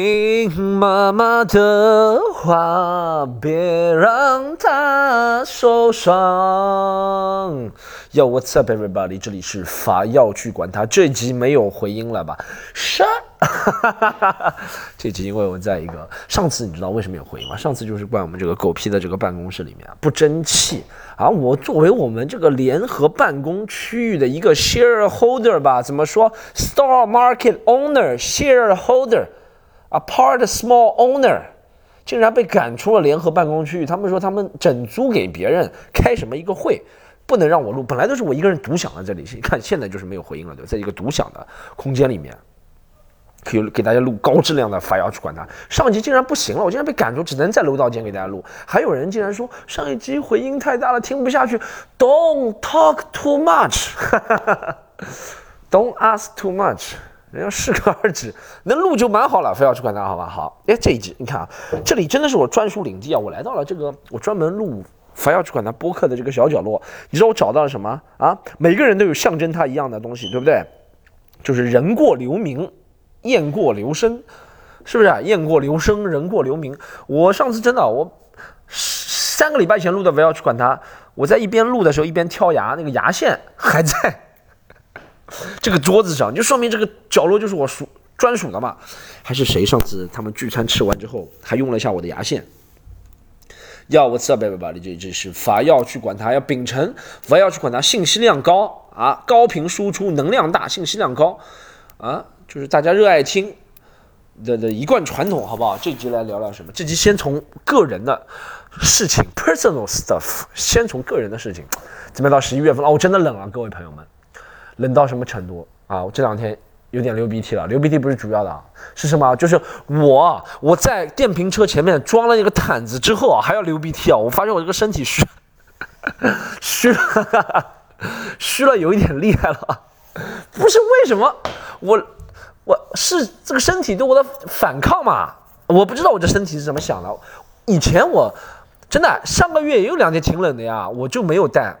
听妈妈的话，别让她受伤。Yo, what's up, everybody？这里是法药去管他。这集没有回音了吧？是，这集因为我在一个上次你知道为什么有回音吗？上次就是怪我们这个狗屁的这个办公室里面不争气啊！我作为我们这个联合办公区域的一个 shareholder 吧，怎么说？Star Market Owner shareholder。A part small owner 竟然被赶出了联合办公区域，他们说他们整租给别人开什么一个会，不能让我录。本来都是我一个人独享的这里，看现在就是没有回音了，对吧在一个独享的空间里面，可以给大家录高质量的发要去管他。上一集竟然不行了，我竟然被赶出，只能在楼道间给大家录。还有人竟然说上一集回音太大了，听不下去。Don't talk too much，Don't ask too much。人家适可而止，能录就蛮好了，非要去管他，好吧？好，哎，这一集你看啊，这里真的是我专属领地啊！我来到了这个我专门录非要去管他播客的这个小角落，你知道我找到了什么啊？每个人都有象征他一样的东西，对不对？就是人过留名，雁过留声，是不是啊？雁过留声，人过留名。我上次真的，我三个礼拜前录的非要去管他，我在一边录的时候一边挑牙，那个牙线还在。这个桌子上，就说明这个角落就是我属专属的嘛？还是谁上次他们聚餐吃完之后还用了一下我的牙线？要我吃啊，别别别！这这是法要去管它，要秉承法要去管它，信息量高啊，高频输出，能量大，信息量高啊，就是大家热爱听的的一贯传统，好不好？这集来聊聊什么？这集先从个人的事情，personal stuff，先从个人的事情。怎么到十一月份了？哦，真的冷啊，各位朋友们。冷到什么程度啊？我这两天有点流鼻涕了。流鼻涕不是主要的啊，是什么？就是我我在电瓶车前面装了那个毯子之后啊，还要流鼻涕啊！我发现我这个身体虚，虚了，虚了有一点厉害了。不是为什么？我我是这个身体对我的反抗嘛？我不知道我这身体是怎么想的。以前我真的上个月也有两天挺冷的呀，我就没有带。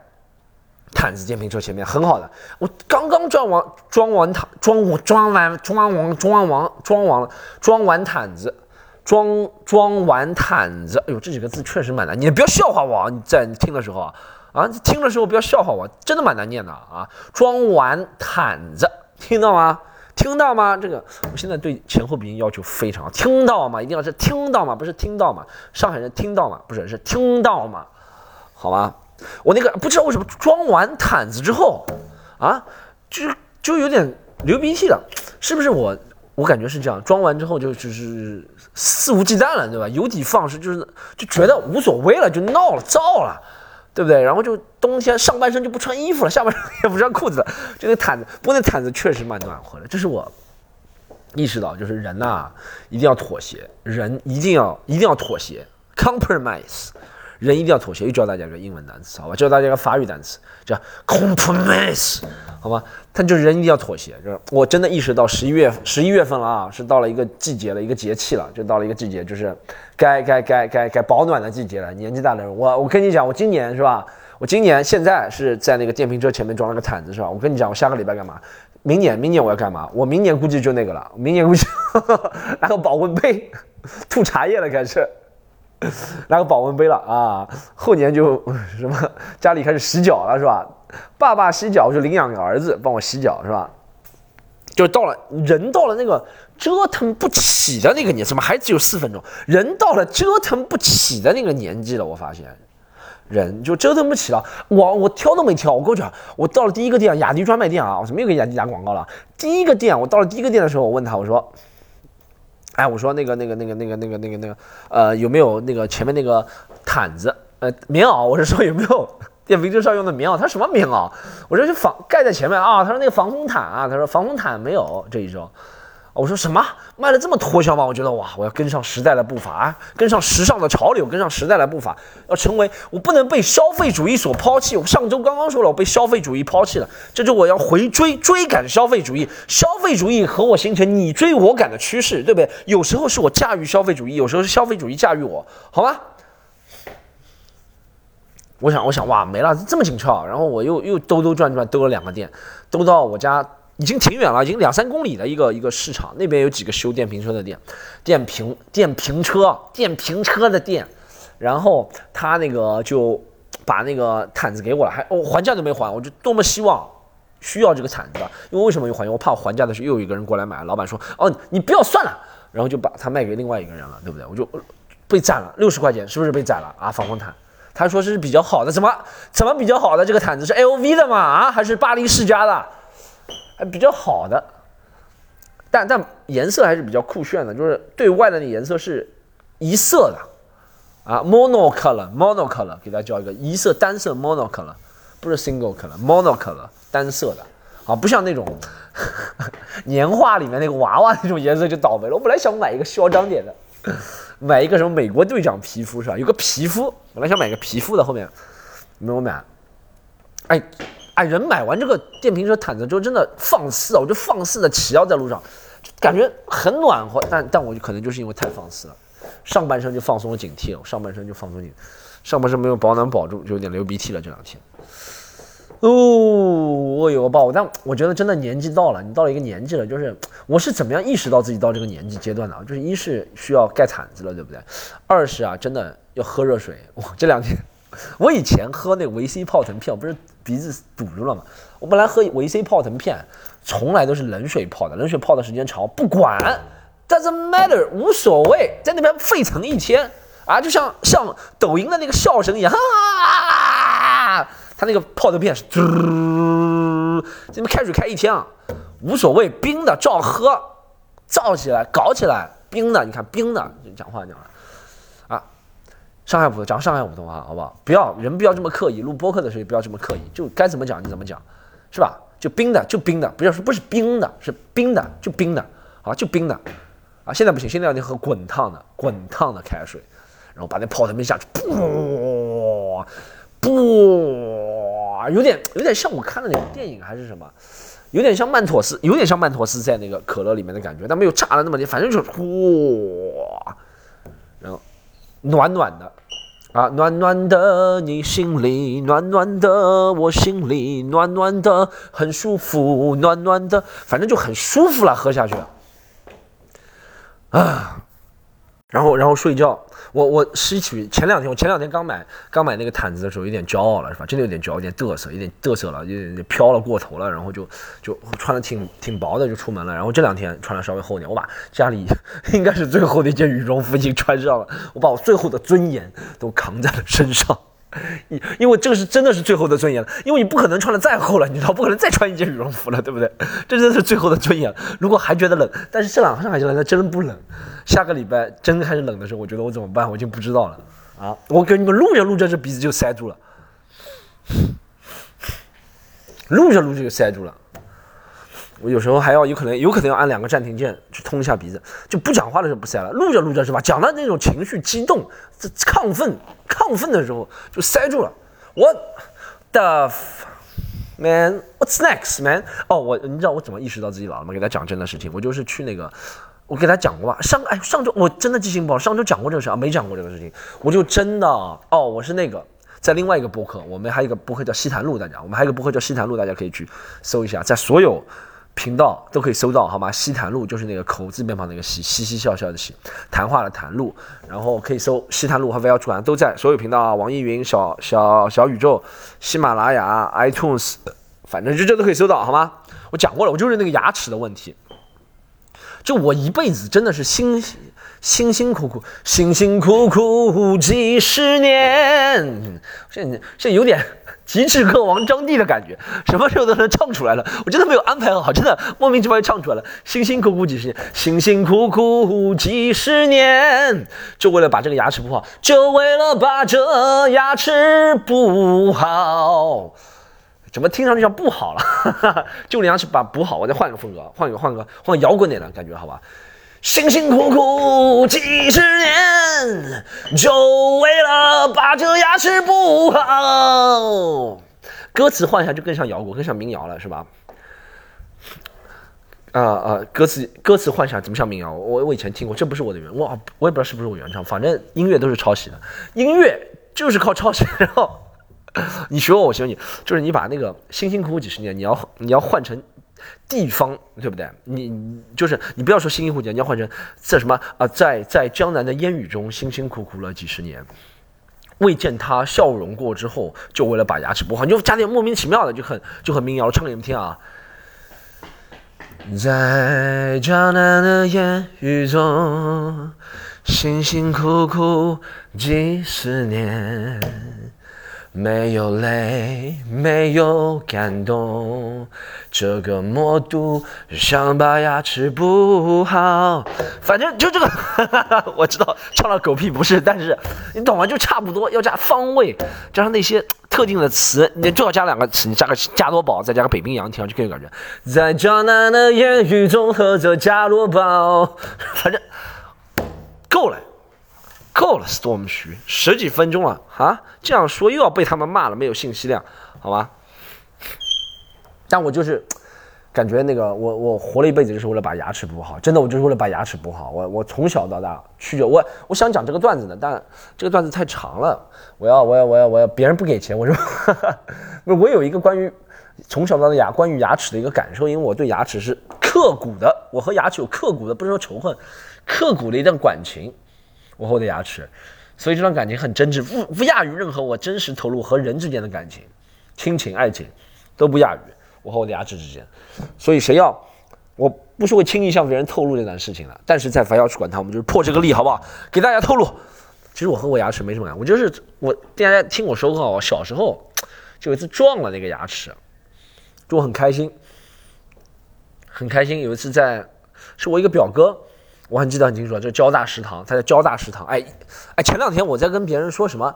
毯子电瓶车前面很好的，我刚刚装完装完毯装我装完装完装完装完了装完毯子，装装完毯子，哎呦这几个字确实蛮难念，不要笑话我啊！你在你听的时候啊啊听的时候不要笑话我，真的蛮难念的啊！装完毯子，听到吗？听到吗？这个我现在对前后鼻音要求非常，听到吗？一定要是听到吗？不是听到吗？上海人听到吗？不是是听到吗？好吧？我那个不知道为什么装完毯子之后，啊，就就有点流鼻涕了，是不是我？我感觉是这样，装完之后就就是肆无忌惮了，对吧？有的放矢，就是就觉得无所谓了，就闹了，燥了，对不对？然后就冬天上半身就不穿衣服了，下半身也不穿裤子了，就那毯子，不过那毯子确实蛮暖和的。这是我意识到，就是人呐，一定要妥协，人一定要一定要妥协，compromise。人一定要妥协，又教大家一个英文单词，好吧？教大家一个法语单词，叫 compromise，好吧？他就是人一定要妥协，就是我真的意识到十一月十一月份了啊，是到了一个季节了，一个节气了，就到了一个季节，就是该该该该该保暖的季节了。年纪大的人，我我跟你讲，我今年是吧？我今年现在是在那个电瓶车前面装了个毯子，是吧？我跟你讲，我下个礼拜干嘛？明年明年我要干嘛？我明年估计就那个了，明年估计 拿个保温杯吐茶叶了，开始。拿个保温杯了啊！后年就什么家里开始洗脚了是吧？爸爸洗脚就领养个儿子帮我洗脚是吧？就到了人到了那个折腾不起的那个年，怎么还只有四分钟？人到了折腾不起的那个年纪了，我发现人就折腾不起了。我我挑都没挑，我跟你讲，我到了第一个店雅迪专卖店啊，我怎么又给雅迪打广告了？第一个店，我到了第一个店的时候，我问他我说。哎，我说那个、那个、那个、那个、那个、那个、那个，呃，有没有那个前面那个毯子？呃，棉袄？我是说有没有电瓶车上用的棉袄？他说什么棉袄？我说就防盖在前面啊。他说那个防风毯啊。他说防风毯没有这一周。我说什么卖的这么脱销吗？我觉得哇，我要跟上时代的步伐啊，跟上时尚的潮流，跟上时代的步伐，要成为我不能被消费主义所抛弃。我上周刚刚说了，我被消费主义抛弃了，这就我要回追追赶消费主义，消费主义和我形成你追我赶的趋势，对不对？有时候是我驾驭消费主义，有时候是消费主义驾驭我，好吗？我想，我想，哇，没了，这么紧俏。然后我又又兜兜转转兜了两个店，兜到我家。已经挺远了，已经两三公里的一个一个市场，那边有几个修电瓶车的店，电瓶电瓶车电瓶车的店，然后他那个就把那个毯子给我了，还哦还价都没还，我就多么希望需要这个毯子，因为为什么又还？我怕我还价的时候又有一个人过来买，老板说哦你不要算了，然后就把它卖给另外一个人了，对不对？我就被宰了六十块钱，是不是被宰了啊？防风毯，他说是比较好的，怎么怎么比较好的？这个毯子是 LV 的吗？啊还是巴黎世家的？还比较好的，但但颜色还是比较酷炫的，就是对外的那颜色是一色的啊，monocolor，monocolor，给大家叫一个一色单色 monocolor，不是 single color，monocolor 单色的啊，不像那种 年画里面那个娃娃那种颜色就倒霉了。我本来想买一个嚣张点的，买一个什么美国队长皮肤是吧？有个皮肤，本来想买个皮肤的，后面没有买，哎。哎，人买完这个电瓶车毯子之后，真的放肆啊！我就放肆的骑啊，在路上，感觉很暖和。但但我就可能就是因为太放肆了，上半身就放松了警惕了，上半身就放松警，上半身没有保暖保住，就有点流鼻涕了。这两天，哦，我有个抱，但我觉得真的年纪到了，你到了一个年纪了，就是我是怎么样意识到自己到这个年纪阶段的啊？就是一是需要盖毯子了，对不对？二是啊，真的要喝热水。我，这两天。我以前喝那维 C 泡腾片，不是鼻子堵住了嘛？我本来喝维 C 泡腾片，从来都是冷水泡的，冷水泡的时间长，不管，doesn't matter，无所谓，在那边沸腾一天啊，就像像抖音的那个笑声一样，哈，他那个泡腾片是，这边开水开一天啊，无所谓，冰的照喝，造起来，搞起来，冰的，你看冰的，讲话讲了。上海普通讲上海普通话，好不好？不要人不要这么刻意，录播客的时候也不要这么刻意，就该怎么讲就怎么讲，是吧？就冰的就冰的，不要说不是冰的，是冰的就冰的，好就冰的，啊！现在不行，现在要你喝滚烫的滚烫的开水，然后把那泡腾片下去，啵啵，有点有点像我看的那个电影还是什么，有点像曼妥思，有点像曼妥思在那个可乐里面的感觉，但没有炸的那么点，反正就是哇，然后暖暖的。啊，暖暖的你心里，暖暖的我心里，暖暖的很舒服，暖暖的，反正就很舒服了，喝下去。啊。然后，然后睡觉。我我吸取前两天，我前两天刚买刚买那个毯子的时候，有点骄傲了，是吧？真的有点骄傲，有点嘚瑟，有点嘚瑟了，有点飘了过头了。然后就就穿的挺挺薄的就出门了。然后这两天穿的稍微厚点，我把家里应该是最厚的一件羽绒服已经穿上了，我把我最后的尊严都扛在了身上。因为这个是真的是最后的尊严了，因为你不可能穿的再厚了，你知道不可能再穿一件羽绒服了，对不对？这真的是最后的尊严。如果还觉得冷，但是这两天上海现在真不冷，下个礼拜真开始冷的时候，我觉得我怎么办？我就不知道了啊！我给你们录着录着，这鼻子就塞住了，录着录着就塞住了。我有时候还要有可能有可能要按两个暂停键去通一下鼻子，就不讲话的时候不塞了，录着录着是吧？讲到那种情绪激动、这亢奋、亢奋的时候就塞住了。What the man? What's next, man? 哦，我你知道我怎么意识到自己老了吗？给他讲真的事情，我就是去那个，我给他讲过吧。上哎上周我真的记性不好，上周讲过这个事啊？没讲过这个事情，我就真的哦，我是那个在另外一个博客，我们还有一个博客叫西坛路，大家我们还有一个博客叫西坛路，大家可以去搜一下，在所有。频道都可以搜到，好吗？西谈路就是那个口字边旁那个西，嘻嘻笑笑的西，谈话的谈路，然后可以搜西谈路和 V L 主管都在所有频道啊，网易云、小小小宇宙、喜马拉雅、iTunes，反正就这都可以搜到，好吗？我讲过了，我就是那个牙齿的问题，就我一辈子真的是心辛辛苦苦，辛辛苦苦几十年，这这有点。极致歌王张帝的感觉，什么时候都能唱出来了。我真的没有安排好，真的莫名其妙就唱出来了。辛辛苦苦几十年，辛辛苦苦几十年，就为了把这个牙齿补好，就为了把这牙齿补好。怎么听上去像不好了？就牙齿把补好，我再换个风格，换个换个换摇滚点的感觉，好吧？辛辛苦苦几十年，就为了把这牙齿补好。歌词换一下就更像摇滚，更像民谣了，是吧？啊啊，歌词歌词换一下怎么像民谣？我我以前听过，这不是我的原，我我也不知道是不是我原唱，反正音乐都是抄袭的，音乐就是靠抄袭。然后 你学我，我学你，就是你把那个辛辛苦苦几十年，你要你要换成地方，对不对？你就是你不要说辛辛苦苦，你要换成在什么啊，在在江南的烟雨中辛辛苦苦了几十年，未见他笑容过之后，就为了把牙齿补好，你就加点莫名其妙的，就很就很民谣，唱给你们听啊。在江南的烟雨中，辛辛苦苦几十年。没有泪，没有感动，这个魔都想把牙齿补好。反正就这个，哈哈哈我知道唱了狗屁不是，但是你懂吗？就差不多，要加方位，加上那些特定的词，你最好加两个词，你加个加多宝，再加个北冰洋，听上去更有感觉。在江南的烟雨中喝着加多宝，反正够了。够了，Storm 徐十几分钟了啊！这样说又要被他们骂了，没有信息量，好吧？但我就是感觉那个，我我活了一辈子就是为了把牙齿补好，真的，我就是为了把牙齿补好。我我从小到大去我我想讲这个段子呢，但这个段子太长了，我要我要我要我要别人不给钱，我说，不 是我有一个关于从小到大牙关于牙齿的一个感受，因为我对牙齿是刻骨的，我和牙齿有刻骨的不是说仇恨，刻骨的一段感情。我和我的牙齿，所以这段感情很真挚，不不亚于任何我真实投入和人之间的感情，亲情、爱情都不亚于我和我的牙齿之间。所以谁要，我不是会轻易向别人透露这段事情的。但是在凡要去管他，我们就是破这个例，好不好？给大家透露，其实我和我牙齿没什么关系，我就是我大家听我说过，我小时候就有一次撞了那个牙齿，就我很开心，很开心。有一次在，是我一个表哥。我很记得很清楚，就交大食堂，他在交大食堂。哎，哎，前两天我在跟别人说什么，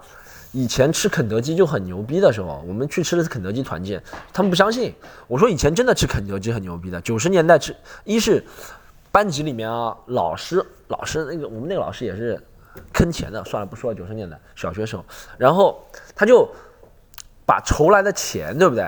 以前吃肯德基就很牛逼的时候，我们去吃的是肯德基团建，他们不相信。我说以前真的吃肯德基很牛逼的，九十年代吃，一是班级里面啊，老师老师那个我们那个老师也是坑钱的，算了不说了，九十年代小学时候，然后他就把筹来的钱，对不对？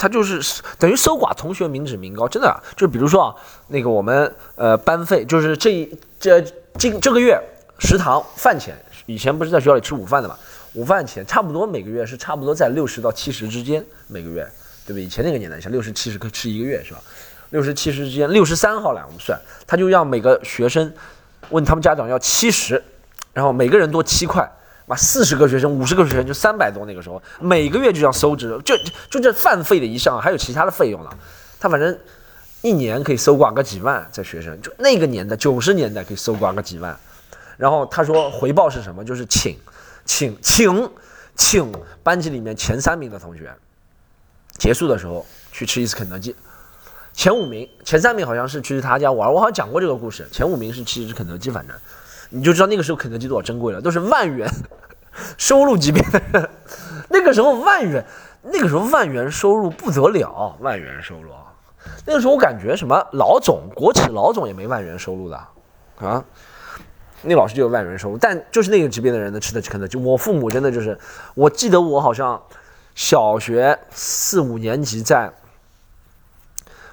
他就是等于搜刮同学民脂民膏，真的啊就比如说啊，那个我们呃班费就是这一这今这个月食堂饭钱，以前不是在学校里吃午饭的嘛，午饭钱差不多每个月是差不多在六十到七十之间每个月，对不对？以前那个年代像六十七十可以吃一个月是吧？六十七十之间，六十三号来我们算，他就让每个学生问他们家长要七十，然后每个人多七块。妈，四十个学生，五十个学生就三百多。那个时候每个月就要收支，就就这饭费的一项，还有其他的费用呢。他反正一年可以搜刮个几万，在学生就那个年代，九十年代可以搜刮个几万。然后他说回报是什么？就是请，请，请，请班级里面前三名的同学，结束的时候去吃一次肯德基。前五名，前三名好像是去他家玩，我好像讲过这个故事。前五名是吃一次肯德基，反正。你就知道那个时候肯德基多少珍贵了，都是万元 收入级别的。那个时候万元，那个时候万元收入不得了，万元收入。那个时候我感觉什么老总，国企老总也没万元收入的啊。那老师就有万元收入，但就是那个级别的人呢吃的肯德基。我父母真的就是，我记得我好像小学四五年级在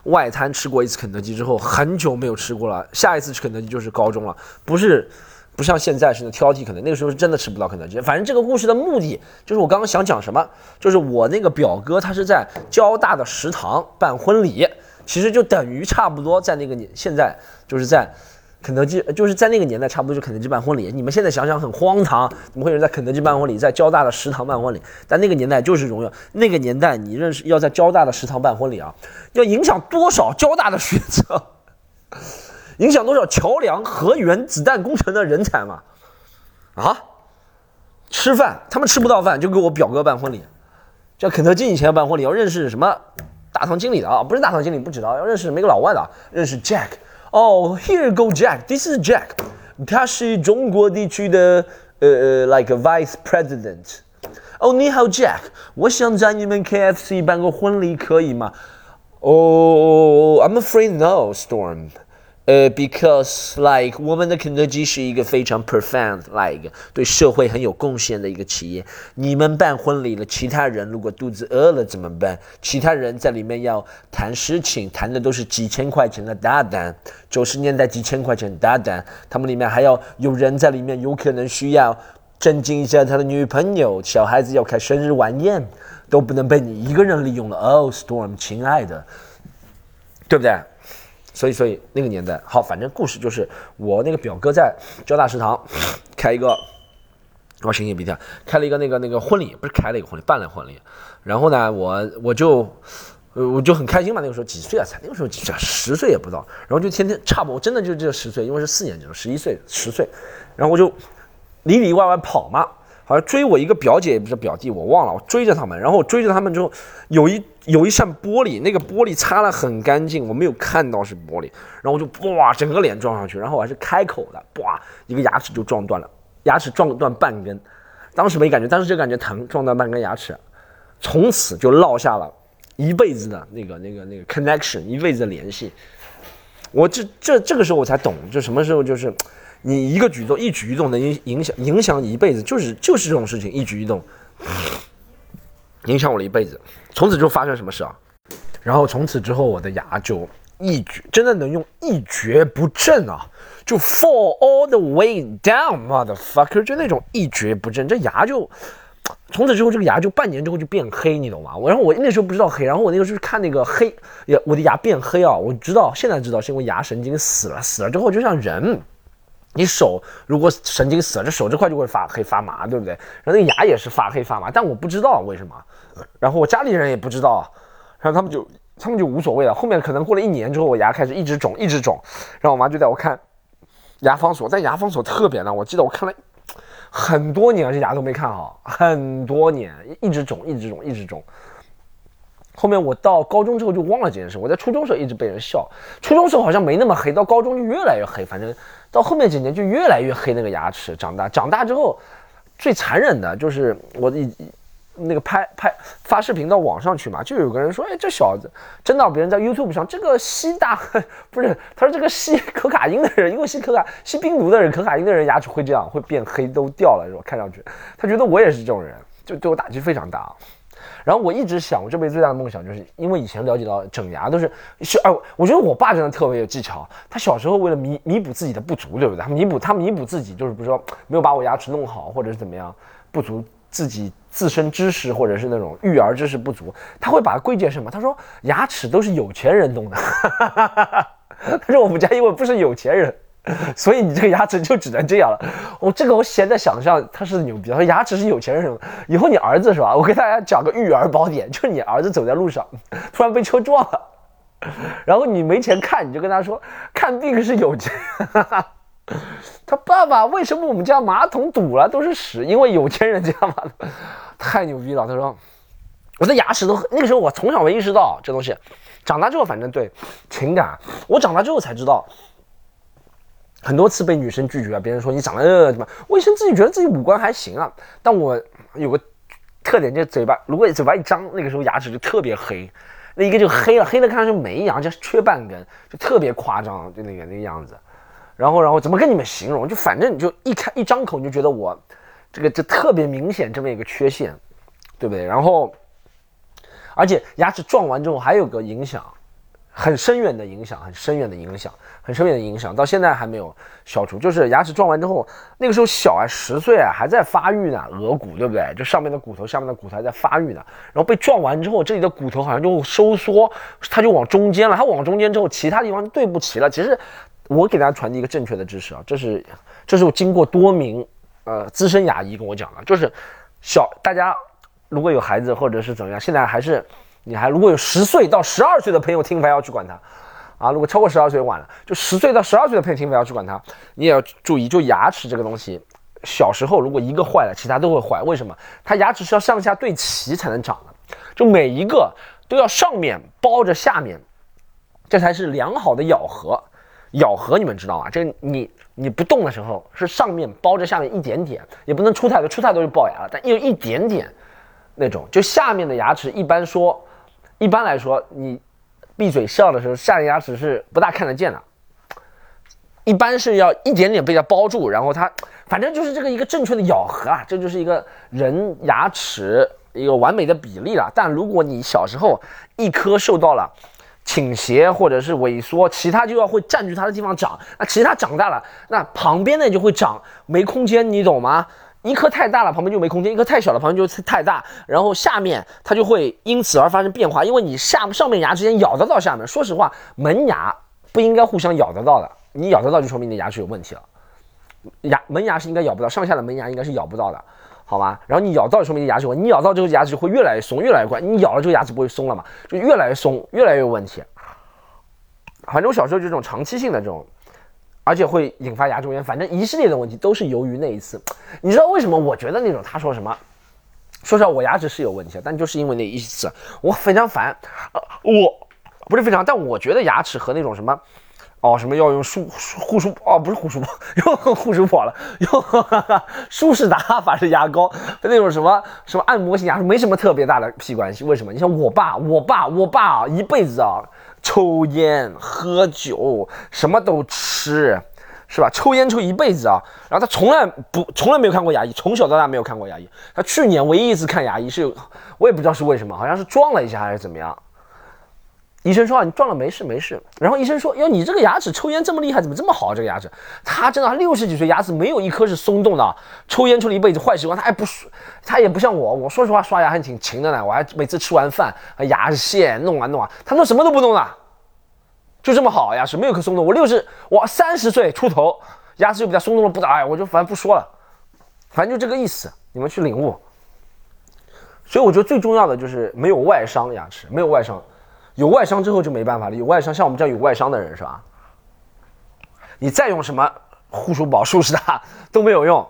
外滩吃过一次肯德基之后，很久没有吃过了。下一次吃肯德基就是高中了，不是。不像现在似的挑剔，可能那个时候是真的吃不到肯德基。反正这个故事的目的就是我刚刚想讲什么，就是我那个表哥他是在交大的食堂办婚礼，其实就等于差不多在那个年，现在就是在肯德基，就是在那个年代差不多就肯德基办婚礼。你们现在想想很荒唐，怎么会有人在肯德基办婚礼，在交大的食堂办婚礼？但那个年代就是荣耀。那个年代你认识要在交大的食堂办婚礼啊，要影响多少交大的学生？影响多少桥梁、核原子弹工程的人才嘛？啊，吃饭他们吃不到饭，就给我表哥办婚礼。叫肯德基以前要办婚礼，要认识什么大堂经理的啊？不是大堂经理不知道，要认识没个老外的，认识 Jack。哦，Here go Jack，This is Jack，他是中国地区的呃呃，like a vice president。哦，你好 Jack，我想在你们 KFC 办个婚礼，可以吗？哦，I'm afraid no，Storm。 呃，because like 我们的肯德基是一个非常 profound like 对社会很有贡献的一个企业。你们办婚礼了，其他人如果肚子饿了怎么办？其他人在里面要谈事情，谈的都是几千块钱的大单。九十年代几千块钱的大单，他们里面还要有人在里面，有可能需要震惊一下他的女朋友，小孩子要开生日晚宴，都不能被你一个人利用了。Oh Storm，亲爱的。对不对？所以，所以那个年代好，反正故事就是我那个表哥在交大食堂开一个，我擤擤鼻涕，开了一个那个那个婚礼，不是开了一个婚礼，办了婚礼。然后呢，我我就呃我就很开心嘛，那个时候几岁啊？才那个时候几岁啊？十岁也不到。然后就天天差不多，真的就这十岁，因为是四年级，十一岁十岁。然后我就里里外外跑嘛。好像追我一个表姐也不是表弟，我忘了。我追着他们，然后我追着他们之后，有一有一扇玻璃，那个玻璃擦了很干净，我没有看到是玻璃。然后我就哇，整个脸撞上去，然后我还是开口的，哇，一个牙齿就撞断了，牙齿撞断半根。当时没感觉，当时就感觉疼，撞断半根牙齿，从此就落下了一辈子的那个那个那个 connection，一辈子的联系。我这这这个时候我才懂，就什么时候就是。你一个举动，一举一动能影影响影响你一辈子，就是就是这种事情，一举一动影响我了一辈子。从此之后发生什么事啊？然后从此之后，我的牙就一蹶，真的能用一蹶不振啊，就 fall all the way down，motherfucker，就那种一蹶不振。这牙就从此之后，这个牙就半年之后就变黑，你懂吗？我然后我那时候不知道黑，然后我那个时候看那个黑，呀，我的牙变黑啊，我知道现在知道是因为牙神经死了，死了之后就像人。你手如果神经死了，这手这块就会发黑发麻，对不对？然后那个牙也是发黑发麻，但我不知道为什么，然后我家里人也不知道，然后他们就他们就无所谓了。后面可能过了一年之后，我牙开始一直肿一直肿，然后我妈就带我看牙方所，在牙方所特别难，我记得我看了很多年，这牙都没看好，很多年一直肿一直肿一直肿。后面我到高中之后就忘了这件事。我在初中时候一直被人笑，初中时候好像没那么黑，到高中就越来越黑。反正到后面几年就越来越黑，那个牙齿长大长大之后，最残忍的就是我一那个拍拍发视频到网上去嘛，就有个人说：“哎，这小子真到，别人在 YouTube 上这个吸大不是，他说这个吸可卡因的人，因为吸可卡吸冰毒的人，可卡因的人牙齿会这样会变黑都掉了，是吧？看上去他觉得我也是这种人，就对我打击非常大。”然后我一直想，我这辈子最大的梦想，就是因为以前了解到整牙都是是哎，我觉得我爸真的特别有技巧。他小时候为了弥弥补自己的不足，对不对？他弥补他弥补自己，就是比如说没有把我牙齿弄好，或者是怎么样不足自己自身知识，或者是那种育儿知识不足，他会把它归结什么？他说牙齿都是有钱人弄的。他说我们家因为不是有钱人。所以你这个牙齿就只能这样了。我这个我现在想象他是牛逼，他说牙齿是有钱人。以后你儿子是吧？我给大家讲个育儿宝典，就是你儿子走在路上，突然被车撞了，然后你没钱看，你就跟他说看病是有钱。他爸爸为什么我们家马桶堵了都是屎？因为有钱人家嘛，太牛逼了。他说我的牙齿都那个时候我从小没意识到这东西，长大之后反正对情感，我长大之后才知道。很多次被女生拒绝啊，别人说你长得呃怎么？我以前自己觉得自己五官还行啊，但我有个特点，就嘴巴，如果嘴巴一张，那个时候牙齿就特别黑，那一个就黑了，黑的看上去没一样，就缺半根，就特别夸张，就那个那个样子。然后，然后怎么跟你们形容？就反正你就一开一张口，你就觉得我这个就特别明显这么一个缺陷，对不对？然后，而且牙齿撞完之后还有个影响。很深远的影响，很深远的影响，很深远的影响，到现在还没有消除。就是牙齿撞完之后，那个时候小啊，十岁啊，还在发育呢，额骨对不对？就上面的骨头，下面的骨头还在发育呢。然后被撞完之后，这里的骨头好像就收缩，它就往中间了。它往中间之后，其他地方就对不齐了。其实我给大家传递一个正确的知识啊，这是这是我经过多名呃资深牙医跟我讲的，就是小大家如果有孩子或者是怎么样，现在还是。你还如果有十岁到十二岁的朋友听牌要去管他，啊，如果超过十二岁晚了，就十岁到十二岁的朋友听牌要去管他，你也要注意，就牙齿这个东西，小时候如果一个坏了，其他都会坏。为什么？它牙齿是要上下对齐才能长的，就每一个都要上面包着下面，这才是良好的咬合。咬合你们知道吗？这你你不动的时候是上面包着下面一点点，也不能出太多，出太多就龅牙了，但有一点点那种，就下面的牙齿一般说。一般来说，你闭嘴笑的时候，下牙齿是不大看得见的。一般是要一点点被它包住，然后它反正就是这个一个正确的咬合啊，这就是一个人牙齿一个完美的比例了。但如果你小时候一颗受到了倾斜或者是萎缩，其他就要会占据它的地方长，那其他长大了，那旁边的就会长没空间，你懂吗？一颗太大了，旁边就没空间；一颗太小了，旁边就太大。然后下面它就会因此而发生变化，因为你下上面牙之间咬得到下面。说实话，门牙不应该互相咬得到的，你咬得到就说明你的牙齿有问题了。牙门牙是应该咬不到，上下的门牙应该是咬不到的，好吧？然后你咬到说明你牙齿问题，你咬到之后牙齿会越来越松，越来越快。你咬了这个牙齿不会松了嘛？就越来越松，越来越有问题。反正我小时候就这种长期性的这种。而且会引发牙周炎，反正一系列的问题都是由于那一次。你知道为什么？我觉得那种他说什么，说实话，我牙齿是有问题，但就是因为那一次，我非常烦。呃，我不是非常，但我觉得牙齿和那种什么，哦，什么要用舒护舒哦，不是护舒宝，用护舒宝了，用 舒适达法式牙膏，那种什么什么按摩型牙刷没什么特别大的屁关系。为什么？你像我爸，我爸，我爸啊，一辈子啊。抽烟喝酒什么都吃，是吧？抽烟抽一辈子啊，然后他从来不从来没有看过牙医，从小到大没有看过牙医。他去年唯一一次看牙医是，我也不知道是为什么，好像是撞了一下还是怎么样。医生说啊，你撞了没事没事。然后医生说，哟，你这个牙齿抽烟这么厉害，怎么这么好？这个牙齿，他真的他六十几岁牙齿没有一颗是松动的。抽烟抽了一辈子坏习惯，他还不他也不像我，我说实话刷牙还挺勤的呢。我还每次吃完饭牙线弄啊弄啊，他说什么都不弄的，就这么好牙齿没有颗松动。我六十我三十岁出头，牙齿就比较松动了不咋，哎，我就反正不说了，反正就这个意思，你们去领悟。所以我觉得最重要的就是没有外伤，牙齿没有外伤。有外伤之后就没办法了。有外伤，像我们这样有外伤的人是吧？你再用什么护舒宝、舒适达都没有用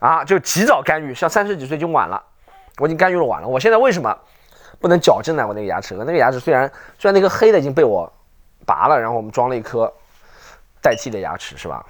啊！就及早干预，像三十几岁就晚了。我已经干预了晚了。我现在为什么不能矫正呢？我那个牙齿，我那个牙齿虽然虽然那个黑的已经被我拔了，然后我们装了一颗代替的牙齿是吧？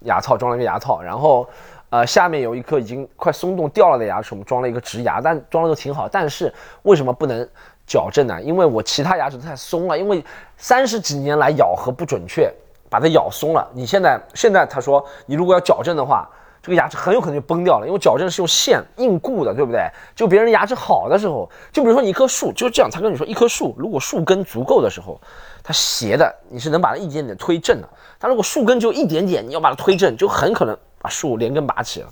牙套装了一个牙套，然后。呃，下面有一颗已经快松动掉了的牙齿，我们装了一个植牙，但装的都挺好。但是为什么不能矫正呢？因为我其他牙齿太松了，因为三十几年来咬合不准确，把它咬松了。你现在现在他说你如果要矫正的话，这个牙齿很有可能就崩掉了，因为矫正是用线硬固的，对不对？就别人牙齿好的时候，就比如说你一棵树就是这样，他跟你说一棵树如果树根足够的时候，它斜的你是能把它一点点推正的。但如果树根就一点点，你要把它推正，就很可能。把树连根拔起了。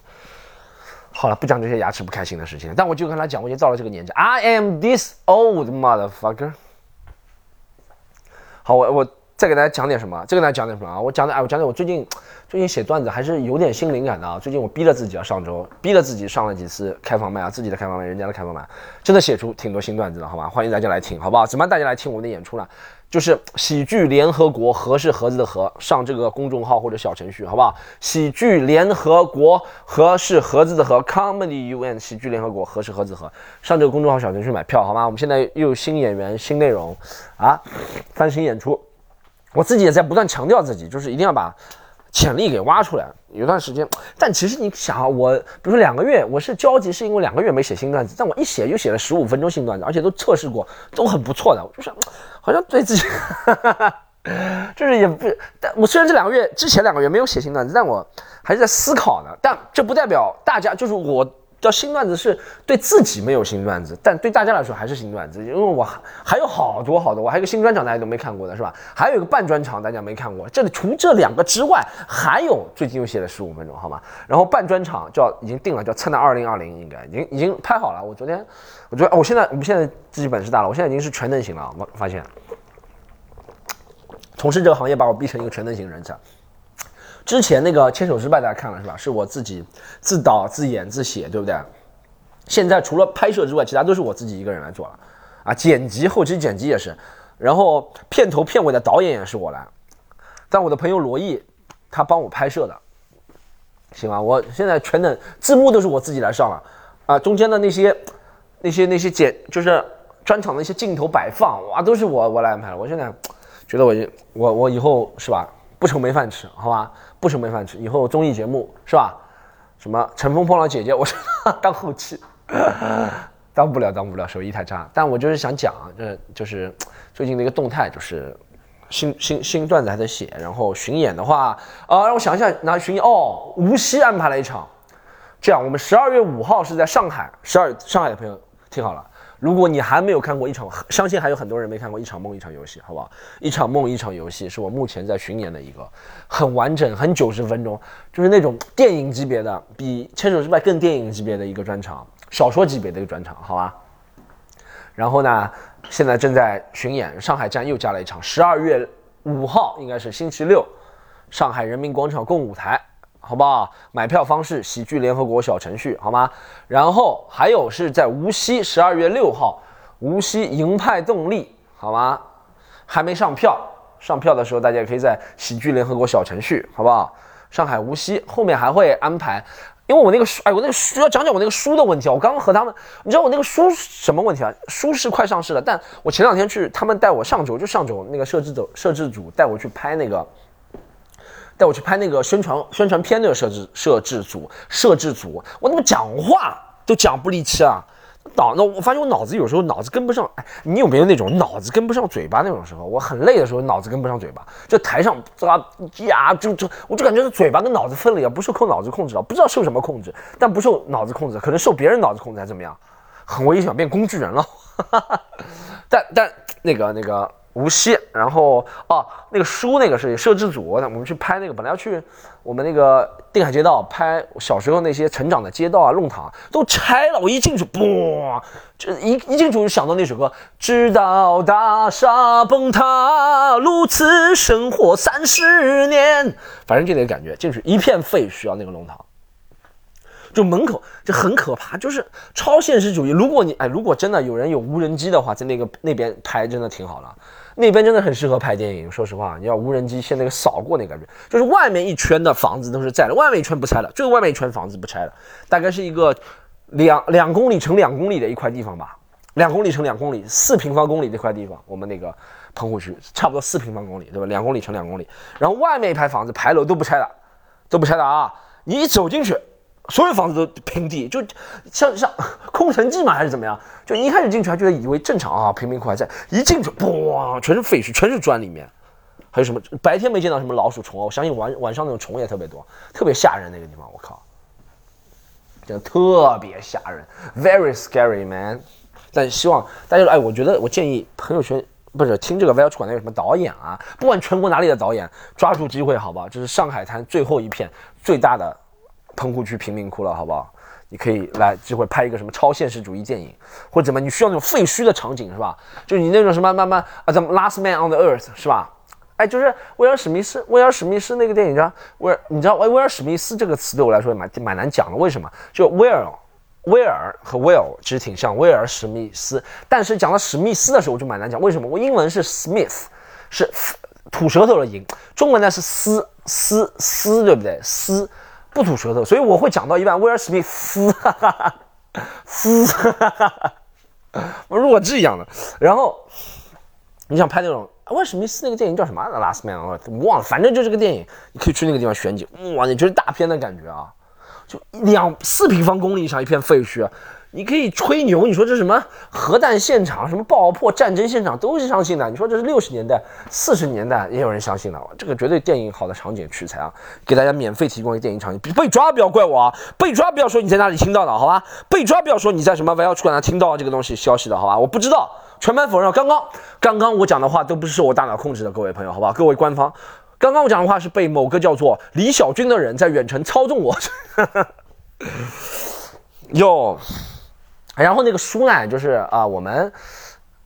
好了，不讲这些牙齿不开心的事情，但我就跟他讲，我已经到了这个年纪。I am this old motherfucker。好，我我再给大家讲点什么？再给大家讲点什么啊？我讲的，哎，我讲点我最近最近写段子还是有点新灵感的啊。最近我逼了自己啊，上周逼了自己上了几次开放麦啊，自己的开放麦，人家的开放麦，真的写出挺多新段子的，好吧？欢迎大家来听，好不好？怎么大家来听我们的演出呢？就是喜剧联合国，合是盒子的合，上这个公众号或者小程序，好不好？喜剧联合国，合是盒子的合，Comedy UN，喜剧联合国，合是盒子合，上这个公众号小程序买票，好吗？我们现在又有新演员、新内容啊，翻新演出，我自己也在不断强调自己，就是一定要把。潜力给挖出来，有段时间，但其实你想啊，我比如说两个月，我是焦急，是因为两个月没写新段子，但我一写就写了十五分钟新段子，而且都测试过，都很不错的，就是，好像对自己，就是也不，但我虽然这两个月之前两个月没有写新段子，但我还是在思考呢，但这不代表大家就是我。叫新段子是对自己没有新段子，但对大家来说还是新段子，因为我还有好多好多，我还有个新专场大家都没看过的是吧？还有一个半专场大家没看过，这里除这两个之外，还有最近又写了十五分钟，好吗？然后半专场叫已经定了，叫蹭到二零二零，应该已经已经拍好了。我昨天，我觉得我现在我们现在自己本事大了，我现在已经是全能型了。我发现，从事这个行业把我逼成一个全能型人才。之前那个牵手失败大家看了是吧？是我自己自导自演自写，对不对？现在除了拍摄之外，其他都是我自己一个人来做了，啊，剪辑后期剪辑也是，然后片头片尾的导演也是我来，但我的朋友罗毅他帮我拍摄的，行吧？我现在全等字幕都是我自己来上了，啊，中间的那些那些那些剪就是专场的一些镜头摆放，哇，都是我我来安排了。我现在觉得我我我以后是吧？不愁没饭吃，好吧？不愁没饭吃，以后综艺节目是吧？什么乘风破浪姐姐，我当后期，当不了，当不了，手艺太差。但我就是想讲，这就是最近的一个动态，就是新新新段子还在写，然后巡演的话，啊，让我想一下，哪巡演？哦，无锡安排了一场。这样，我们十二月五号是在上海，十二上海的朋友听好了，如果你还没有看过一场，相信还有很多人没看过一场梦一场游戏，好不好？一场梦一场游戏是我目前在巡演的一个很完整、很九十分钟，就是那种电影级别的，比《牵手之外》更电影级别的一个专场，小说级别的一个专场，好吧？然后呢，现在正在巡演，上海站又加了一场，十二月五号应该是星期六，上海人民广场共舞台。好不好？买票方式：喜剧联合国小程序，好吗？然后还有是在无锡，十二月六号，无锡银派动力，好吗？还没上票，上票的时候大家也可以在喜剧联合国小程序，好不好？上海无锡后面还会安排，因为我那个书，哎，我那个书要讲讲我那个书的问题啊。我刚刚和他们，你知道我那个书什么问题啊？书是快上市了，但我前两天去，他们带我上周就上周那个摄制组摄制组带我去拍那个。带我去拍那个宣传宣传片，那个摄制摄制组摄制组，我怎么讲话都讲不离气啊！脑那我发现我脑子有时候脑子跟不上，哎，你有没有那种脑子跟不上嘴巴那种时候？我很累的时候，脑子跟不上嘴巴，就台上啊呀，就就我就感觉是嘴巴跟脑子分离啊，不受控脑子控制了，不知道受什么控制，但不受脑子控制，可能受别人脑子控制还怎么样？很危险，变工具人了。但但那个那个。无锡，然后哦，那个书那个是摄制组，我们去拍那个，本来要去我们那个定海街道拍小时候那些成长的街道啊、弄堂都拆了。我一进去，嘣，这一一进去就想到那首歌，直到大厦崩塌，如此生活三十年，反正就那个感觉，进去一片废墟啊，那个弄堂。就门口就很可怕，就是超现实主义。如果你哎，如果真的有人有无人机的话，在那个那边拍真的挺好的，那边真的很适合拍电影。说实话，你要无人机先那个扫过那感觉，就是外面一圈的房子都是在的，外面一圈不拆了，最外面一圈房子不拆了，大概是一个两两公里乘两公里的一块地方吧，两公里乘两公里，四平方公里那块地方，我们那个棚户区差不多四平方公里，对吧？两公里乘两公里，然后外面一排房子牌楼都不拆了，都不拆了啊！你一走进去。所有房子都平地，就像像空城计嘛，还是怎么样？就一开始进去还觉得以为正常啊，贫民窟还在，一进去，哇，全是废墟，全是砖里面，还有什么？白天没见到什么老鼠虫啊，我相信晚晚上那种虫也特别多，特别吓人那个地方，我靠，真的特别吓人，very scary man。但希望大家，哎，我觉得我建议朋友圈不是听这个 v i l e 馆的有什么导演啊，不管全国哪里的导演，抓住机会，好吧？这是上海滩最后一片最大的。棚户区贫民窟了，好不好？你可以来机会拍一个什么超现实主义电影，或者怎么？你需要那种废墟的场景是吧？就你那种什么慢慢啊，怎么 Last Man on the Earth 是吧？哎，就是威尔史密斯，威尔史密斯那个电影叫威尔，你知道威尔史密斯这个词对我来说也蛮蛮难讲的，为什么？就威尔，威尔和 Will 其实挺像，威尔史密斯，但是讲到史密斯的时候我就蛮难讲，为什么？我英文是 Smith，是吐舌头的音，中文呢是斯斯斯，对不对？斯。不吐舌头，所以我会讲到一半，威尔史密斯，哈哈哈斯，我弱智一样的，然后你想拍那种威尔史密斯那个电影叫什么？Last Man，我忘了，反正就这个电影，你可以去那个地方选景，哇，你觉得大片的感觉啊，就两四平方公里上一片废墟。你可以吹牛，你说这什么核弹现场、什么爆破战争现场都是相信的。你说这是六十年代、四十年代也有人相信的，这个绝对电影好的场景取材啊！给大家免费提供一个电影场景，被抓不要怪我啊！被抓不要说你在哪里听到的，好吧？被抓不要说你在什么 VIO 出馆听到这个东西消息的，好吧？我不知道，全盘否认。刚刚刚刚我讲的话都不是受我大脑控制的，各位朋友，好吧？各位官方，刚刚我讲的话是被某个叫做李小军的人在远程操纵我。哟。然后那个书呢，就是啊，我们，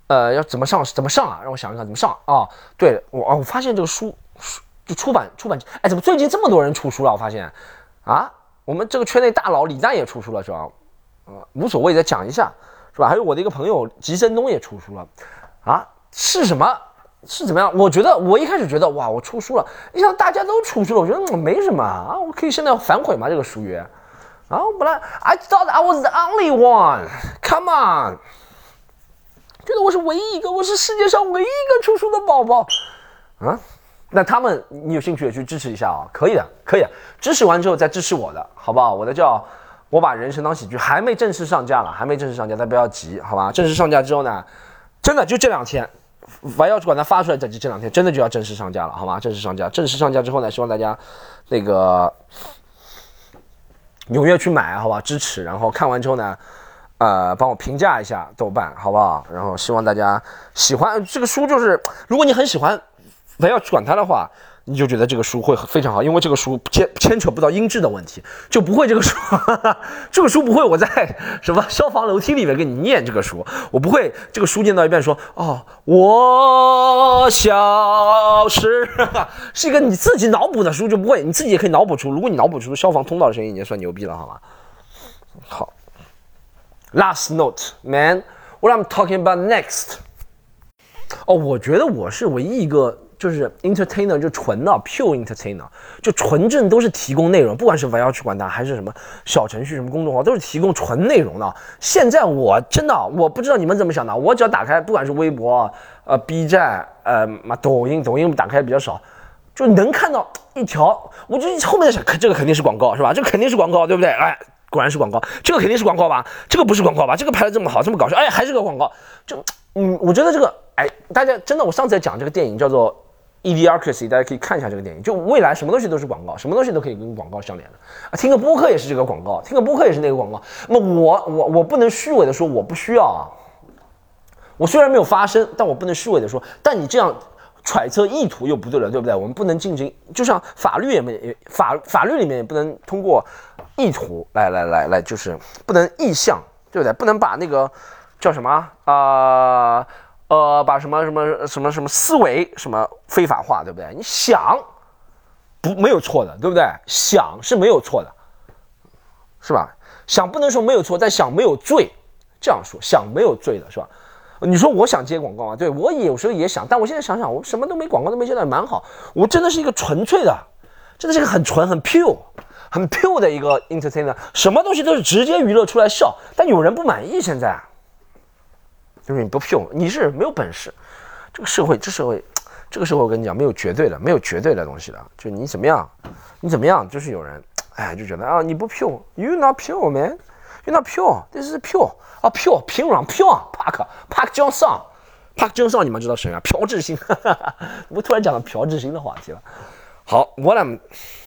呃，要怎么上？怎么上啊？让我想一想，怎么上啊？对我啊，我发现这个书书就出版出版，哎，怎么最近这么多人出书了？我发现，啊，我们这个圈内大佬李诞也出书了，是吧？呃，无所谓，再讲一下，是吧？还有我的一个朋友吉森东也出书了，啊，是什么？是怎么样？我觉得我一开始觉得哇，我出书了，你想大家都出书了，我觉得没什么啊，我可以现在反悔吗？这个书约。啊，本来 I thought I was the only one. Come on，觉得我是唯一一个，我是世界上唯一一个出书的宝宝。啊，那他们你有兴趣也去支持一下啊，可以的，可以。支持完之后再支持我的，好不好？我的叫我把人生当喜剧，还没正式上架了，还没正式上架，大家不要急，好吧？正式上架之后呢，真的就这两天，我要管它发出来，这这两天真的就要正式上架了，好吗？正式上架，正式上架之后呢，希望大家那个。踊跃去买，好吧，支持。然后看完之后呢，呃，帮我评价一下豆瓣，好不好？然后希望大家喜欢这个书，就是如果你很喜欢，不要去管它的话，你就觉得这个书会非常好，因为这个书牵牵扯不到音质的问题，就不会这个书，这个书不会我在 什么消防楼梯里面给你念这个书，我不会这个书念到一半说哦，我消失，是一个你自己脑补的书就不会，你自己也可以脑补出，如果你脑补出消防通道的声音，已经算牛逼了，好吗？好。Last note, man. What I'm talking about next? 哦，我觉得我是唯一一个就是 entertainer，就纯的 pure entertainer，就纯正都是提供内容，不管是 v 要去管它还是什么小程序、什么公众号，都是提供纯内容的。现在我真的我不知道你们怎么想的，我只要打开，不管是微博、呃 B 站、呃嘛抖音，抖音打开比较少，就能看到一条，我就后面在想，这个肯定是广告是吧？这肯定是广告，对不对？哎。果然是广告，这个肯定是广告吧？这个不是广告吧？这个拍的这么好，这么搞笑，哎，还是个广告。就，嗯，我觉得这个，哎，大家真的，我上次在讲这个电影叫做《Idiocracy》，大家可以看一下这个电影。就未来什么东西都是广告，什么东西都可以跟广告相连的啊。听个播客也是这个广告，听个播客也是那个广告。那么我我我不能虚伪的说我不需要啊。我虽然没有发声，但我不能虚伪的说，但你这样。揣测意图又不对了，对不对？我们不能进行，就像法律也没法法律里面也不能通过意图来来来来，就是不能意向，对不对？不能把那个叫什么啊，呃把什么什么什么什么思维什么非法化，对不对？你想不没有错的，对不对？想是没有错的，是吧？想不能说没有错，但想没有罪，这样说想没有罪的是吧？你说我想接广告啊？对我有时候也想，但我现在想想，我什么都没，广告都没接到，蛮好。我真的是一个纯粹的，真的是一个很纯、很 pure、很 pure 的一个 entertainer，什么东西都是直接娱乐出来笑。但有人不满意，现在啊就是你不用你是没有本事。这个社会，这社会，这个社会，我跟你讲，没有绝对的，没有绝对的东西的。就你怎么样，你怎么样，就是有人，哎，就觉得啊，你不 pure，you not pure man，you not pure，this is pure。啊，pure，平壤 pure，Park，Park Johnson，Park Johnson，，你们知道谁啊？朴智星，我突然讲到朴智星的话题了。好，我俩，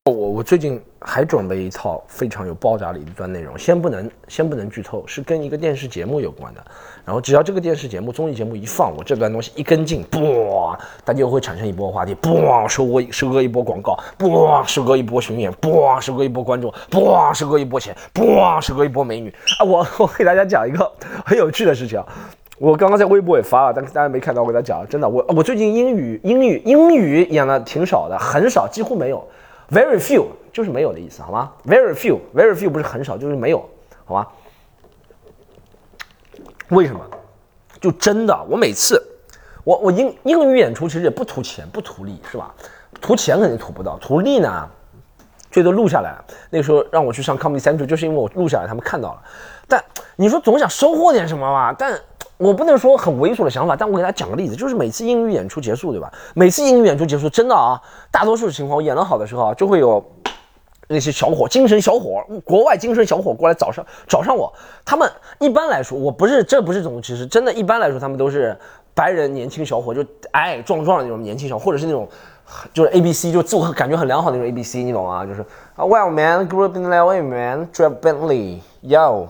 我我最近还准备一套非常有爆炸力的一段内容，先不能先不能剧透，是跟一个电视节目有关的。然后只要这个电视节目综艺节目一放，我这段东西一跟进，啵，大家就会产生一波话题，啵，收割收割一波广告，啵，收割一波巡演，啵，收割一波观众，啵，收割一波钱，啵，收割一波美女啊！我我给大家讲一个很有趣的事情。我刚刚在微博也发了，但是大家没看到。我给大家讲，真的，我我最近英语英语英语演的挺少的，很少，几乎没有，very few，就是没有的意思，好吗？very few，very few 不是很少，就是没有，好吗？为什么？就真的，我每次，我我英英语演出其实也不图钱，不图利，是吧？图钱肯定图不到，图利呢，最多录下来。那时候让我去上 Comedy Central，就是因为我录下来，他们看到了。但你说总想收获点什么吧？但我不能说很猥琐的想法，但我给大家讲个例子，就是每次英语演出结束，对吧？每次英语演出结束，真的啊，大多数情况我演得好的时候啊，就会有那些小伙，精神小伙，国外精神小伙过来找上找上我。他们一般来说，我不是这不是种族歧视，真的，一般来说他们都是白人年轻小伙，就矮矮壮壮的那种年轻小伙，或者是那种就是 A B C，就自我感觉很良好的那种 A B C，你懂吗？就是啊，Well man, grew up in LA man, drive Bentley, yo.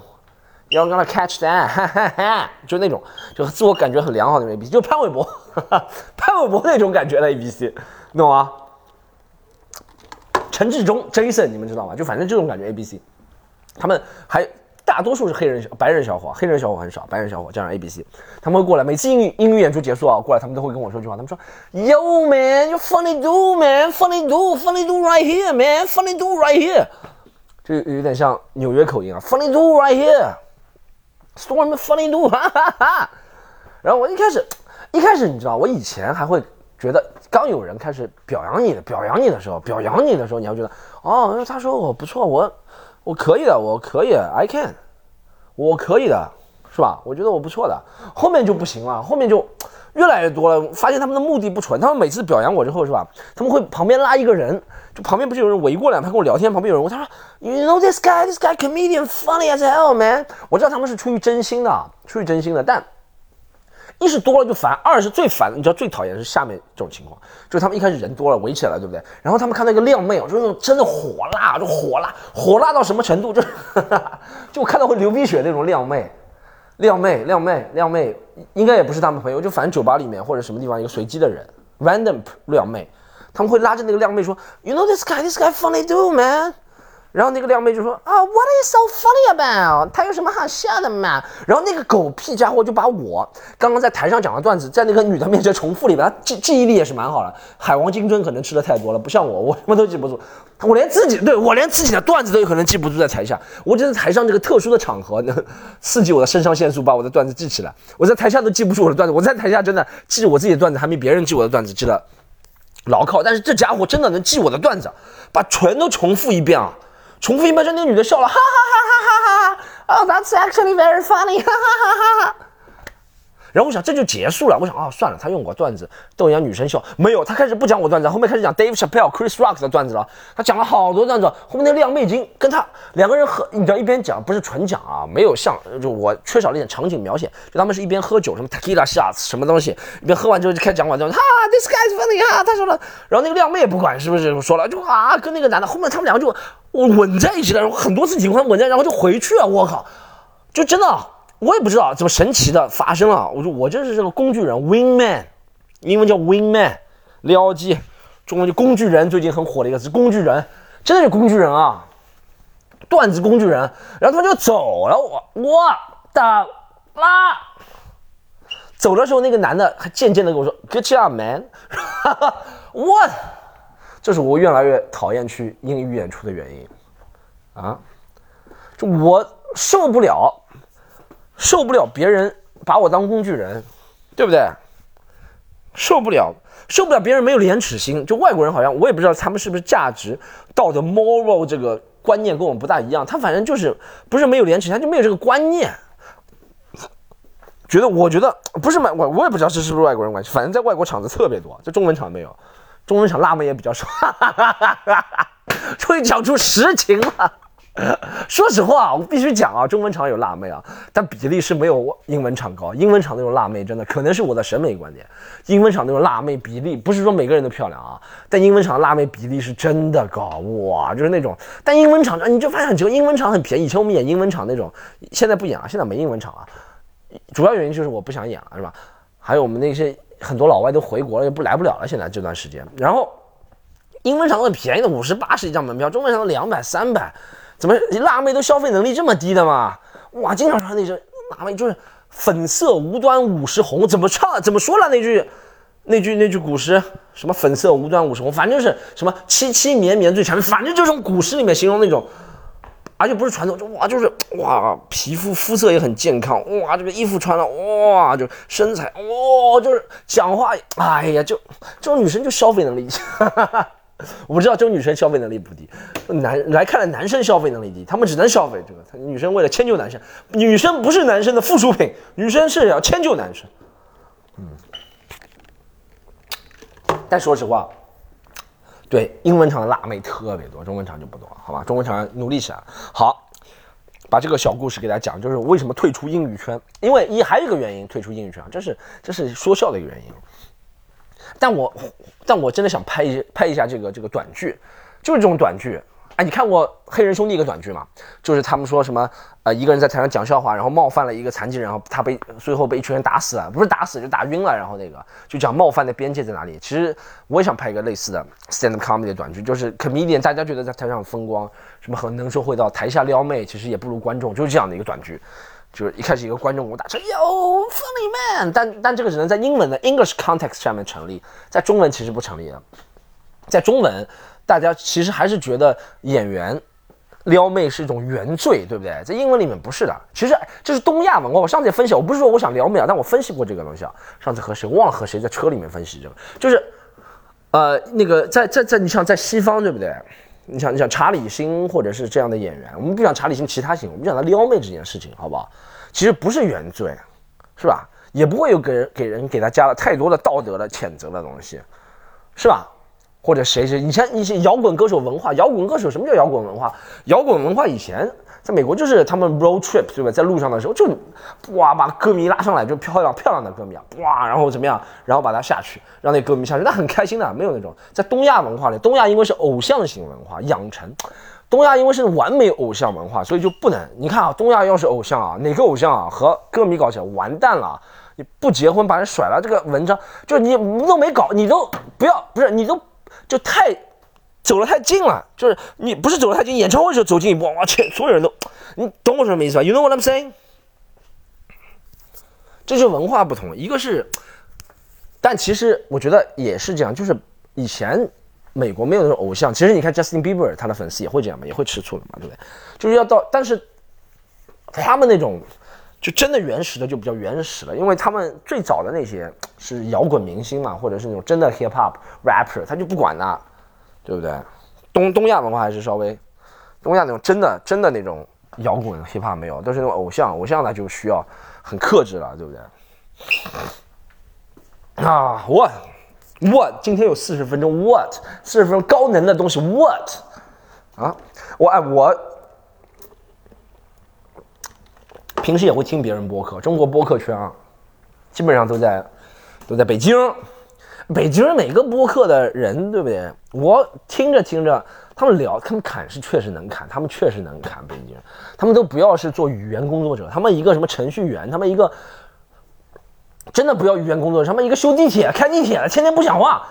You're gonna catch that，哈哈哈，就那种，就自我感觉很良好的 A B C，就潘玮柏，潘玮柏那种感觉的 A B C，懂吗？陈志忠，Jason，你们知道吗？就反正这种感觉 A B C，他们还大多数是黑人小白人小伙，黑人小伙很少，白人小伙加上 A B C，他们会过来，每次英语英语演出结束啊，过来他们都会跟我说句话，他们说，Yo man，you funny dude man，funny dude，funny dude right here man，funny dude right here，就有点像纽约口音啊，funny dude right here。Storm funny do，哈哈哈。然后我一开始，一开始你知道，我以前还会觉得，刚有人开始表扬你的，表扬你的时候，表扬你的时候，你要觉得，哦，他说我不错，我我可以的，我可以，I can，我可以的，是吧？我觉得我不错的。后面就不行了，后面就越来越多了，发现他们的目的不纯。他们每次表扬我之后，是吧？他们会旁边拉一个人。就旁边不是有人围过来，他跟我聊天。旁边有人，我他说，You know this guy, this guy comedian funny as hell, man。我知道他们是出于真心的，出于真心的。但一是多了就烦，二是最烦。你知道最讨厌是下面这种情况，就是他们一开始人多了围起来了，对不对？然后他们看到一个靓妹，就是那种真的火辣，就火辣，火辣到什么程度？就 就看到会流鼻血那种靓妹，靓妹，靓妹，靓妹，应该也不是他们朋友，就反正酒吧里面或者什么地方一个随机的人，random 靓妹，他们会拉着那个靓妹说，You know this guy, this guy funny do, man。然后那个靓妹就说啊，What is so funny about？他有什么好笑的嘛？然后那个狗屁家伙就把我刚刚在台上讲的段子，在那个女的面前重复了一遍。他记记忆力也是蛮好的，海王金樽可能吃的太多了，不像我，我什么都记不住。我连自己对我连自己的段子都有可能记不住，在台下，我就在台上这个特殊的场合，能 刺激我的肾上腺素，把我的段子记起来。我在台下都记不住我的段子，我在台下真的记我自己的段子，还没别人记我的段子记得牢靠。但是这家伙真的能记我的段子，把全都重复一遍啊！重复一遍，就那个女的笑了，哈哈哈哈哈哈！Oh, that's actually very funny，哈哈哈哈哈。然后我想这就结束了，我想啊算了，他用我段子逗人家女生笑，没有，他开始不讲我段子，后面开始讲 Dave Chappelle、Chris Rock 的段子了。他讲了好多段子，后面那靓妹已经跟他两个人喝，你知道一边讲不是纯讲啊，没有像就我缺少了一点场景描写，就他们是一边喝酒，什么 Tequila shots 什么东西，一边喝完之后就开始讲我段子，哈，This guy is funny 哈，他说了，然后那个靓妹也不管是不是说了，就啊跟那个男的后面他们两个就。我吻在一起了，很多次情况吻在，然后就回去了。我靠，就真的，我也不知道怎么神奇的发生了。我说我就是这个工具人，wingman，英文叫 wingman，撩机，中文就工具人。最近很火的一个词，工具人，真的是工具人啊，段子工具人。然后他们就走了，我我的妈！走的时候，那个男的还渐渐的跟我说，Good job, man。What？这是我越来越讨厌去英语演出的原因，啊，就我受不了，受不了别人把我当工具人，对不对？受不了，受不了别人没有廉耻心。就外国人好像我也不知道他们是不是价值道德 moral 这个观念跟我们不大一样。他反正就是不是没有廉耻，他就没有这个观念。觉得我觉得不是买我我也不知道这是不是外国人关系，反正在外国场子特别多，在中文场没有。中文场辣妹也比较少，哈哈哈终于讲出实情了。说实话，我必须讲啊，中文场有辣妹啊，但比例是没有英文场高。英文场那种辣妹真的可能是我的审美观点，英文场那种辣妹比例不是说每个人都漂亮啊，但英文场辣妹比例是真的高哇，就是那种。但英文场你就发现很奇怪，英文场很便宜。以前我们演英文场那种，现在不演了，现在没英文场了，主要原因就是我不想演了，是吧？还有我们那些。很多老外都回国了，也不来不了了。现在这段时间，然后英文场很便宜的，五十八十一张门票，中文场两百三百，怎么辣妹都消费能力这么低的嘛？哇，经常穿那身辣妹就是粉色无端五十红，怎么唱？怎么说了那句那句那句古诗？什么粉色无端五十红？反正就是什么凄凄绵绵最缠反正就是从古诗里面形容那种。而且不是传统，就哇，就是哇，皮肤肤色也很健康，哇，这个衣服穿了，哇，就身材，哇，就是讲话，哎呀，就这种女生就消费能力，哈哈哈 我不知道这种女生消费能力不低，男来看来男生消费能力低，他们只能消费这个，女生为了迁就男生，女生不是男生的附属品，女生是要迁就男生，嗯，但说实话。对，英文场的辣妹特别多，中文场就不多，好吧？中文场努力起来。好，把这个小故事给大家讲，就是为什么退出英语圈？因为一还有一个原因退出英语圈，这是这是说笑的一个原因。但我但我真的想拍一拍一下这个这个短剧，就是这种短剧。哎，你看过黑人兄弟一个短剧吗？就是他们说什么，呃，一个人在台上讲笑话，然后冒犯了一个残疾人，然后他被最后被一群人打死了，不是打死就打晕了，然后那个就讲冒犯的边界在哪里。其实我也想拍一个类似的 stand up comedy 的短剧，就是 comedian 大家觉得在台上风光，什么很能说会道，台下撩妹，其实也不如观众，就是这样的一个短剧。就是一开始一个观众给我打车，Yo funny man，但但这个只能在英文的 English context 下面成立，在中文其实不成立的，在中文。大家其实还是觉得演员撩妹是一种原罪，对不对？在英文里面不是的。其实这是东亚文化。我上次也分析，我不是说我想撩妹啊，但我分析过这个东西啊。上次和谁忘了和谁在车里面分析这个，就是呃那个在在在你像在西方，对不对？你想你想查理星或者是这样的演员，我们不讲查理星其他星，我们讲他撩妹这件事情，好不好？其实不是原罪，是吧？也不会有给人给人给他加了太多的道德的谴责的东西，是吧？或者谁谁以前一些摇滚歌手文化，摇滚歌手什么叫摇滚文化？摇滚文化以前在美国就是他们 road trip 对吧？在路上的时候就哇把歌迷拉上来，就漂亮漂亮的歌迷啊，哇，然后怎么样？然后把他下去，让那歌迷下去，那很开心的，没有那种在东亚文化里，东亚因为是偶像型文化养成，东亚因为是完美偶像文化，所以就不能。你看啊，东亚要是偶像啊，哪个偶像啊和歌迷搞起来完蛋了。你不结婚把人甩了，这个文章就你都没搞，你都不要，不是你都就太走得太近了，就是你不是走得太近，演唱会时候走近一步，哇去，所有人都，你懂我什么意思吧？You know what I'm saying？这就是文化不同，一个是，但其实我觉得也是这样，就是以前美国没有那种偶像，其实你看 Justin Bieber 他的粉丝也会这样嘛，也会吃醋的嘛，对不对？就是要到，但是他们那种。就真的原始的就比较原始了，因为他们最早的那些是摇滚明星嘛，或者是那种真的 hip hop rapper，他就不管了，对不对？东东亚文化还是稍微，东亚那种真的真的那种摇滚 hip hop 没有，都是那种偶像，偶像呢就需要很克制了，对不对？啊，what what 今天有四十分钟，what 四十分钟高能的东西，what 啊，我哎我。平时也会听别人播客，中国播客圈啊，基本上都在都在北京。北京人每个播客的人，对不对？我听着听着，他们聊，他们侃是确实能侃，他们确实能侃。北京人，他们都不要是做语言工作者，他们一个什么程序员，他们一个真的不要语言工作者，他们一个修地铁、开地铁的，天天不讲话。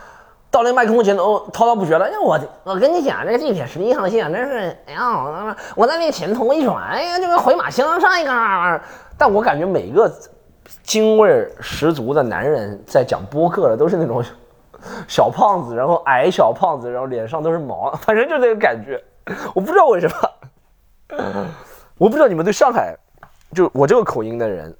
到那麦克风前头滔滔不绝了，哎呀，我我跟你讲，这个地铁十一号线真是，哎呀，我在那前头一转，哎呀，就跟回马枪上一个。但我感觉每个京味十足的男人在讲播客的都是那种 小胖子，然后矮小胖子，然后脸上都是毛，反正就那个感觉，我不知道为什么，我不知道你们对上海，就我这个口音的人。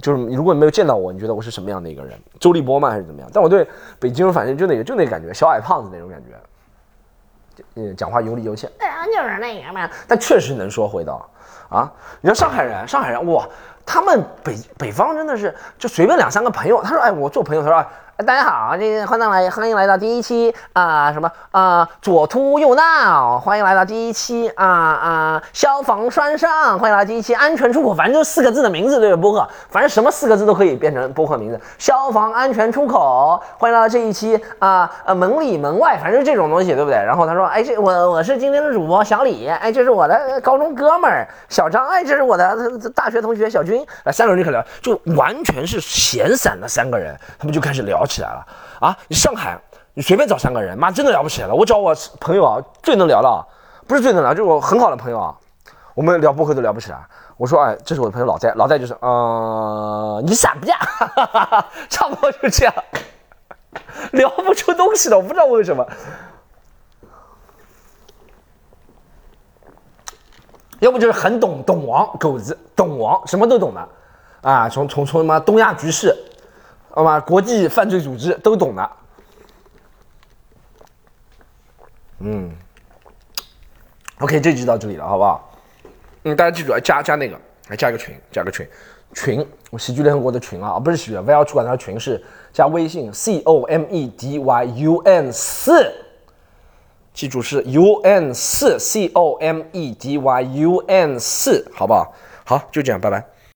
就是如果你没有见到我，你觉得我是什么样的一个人？周立波吗？还是怎么样？但我对北京反正就那个就那感觉，小矮胖子那种感觉，嗯，讲话有理有气，哎呀，就是那个嘛。但确实能说会道啊！你说上海人，上海人哇，他们北北方真的是就随便两三个朋友，他说哎，我做朋友，他说。大家好，这个欢迎来欢迎来到第一期啊什么啊左突右闹，欢迎来到第一期啊啊消防栓上，欢迎来到第一期安全出口，反正就四个字的名字对吧？播客，反正什么四个字都可以变成播客名字。消防安全出口，欢迎来到这一期啊呃门里门外，反正这种东西对不对？然后他说，哎这我我是今天的主播小李，哎这是我的高中哥们儿小张，哎这是我的大学同学小军，啊三个人就开始聊，就完全是闲散的三个人，他们就开始聊。起来了啊！你上海，你随便找三个人，妈真的聊不起来了。我找我朋友啊，最能聊了，不是最能聊，就是我很好的朋友啊。我们聊播客都聊不起来。我说，哎，这是我的朋友老戴，老戴就是，呃，你傻不呀？差不多就这样，聊不出东西了。我不知道为什么。要不就是很懂懂王狗子，懂王什么都懂的啊，从从从什么东亚局势。好吧，国际犯罪组织都懂的。嗯，OK，这集到这里了，好不好？嗯，大家记住啊，加加那个，来加个群，加个群，群，我喜剧联合国的群啊，不是喜剧，V L 主管的群是加微信 C O M E D Y U N 四，记住是 U N 四 C O M E D Y U N 四，好不好？好，就这样，拜拜。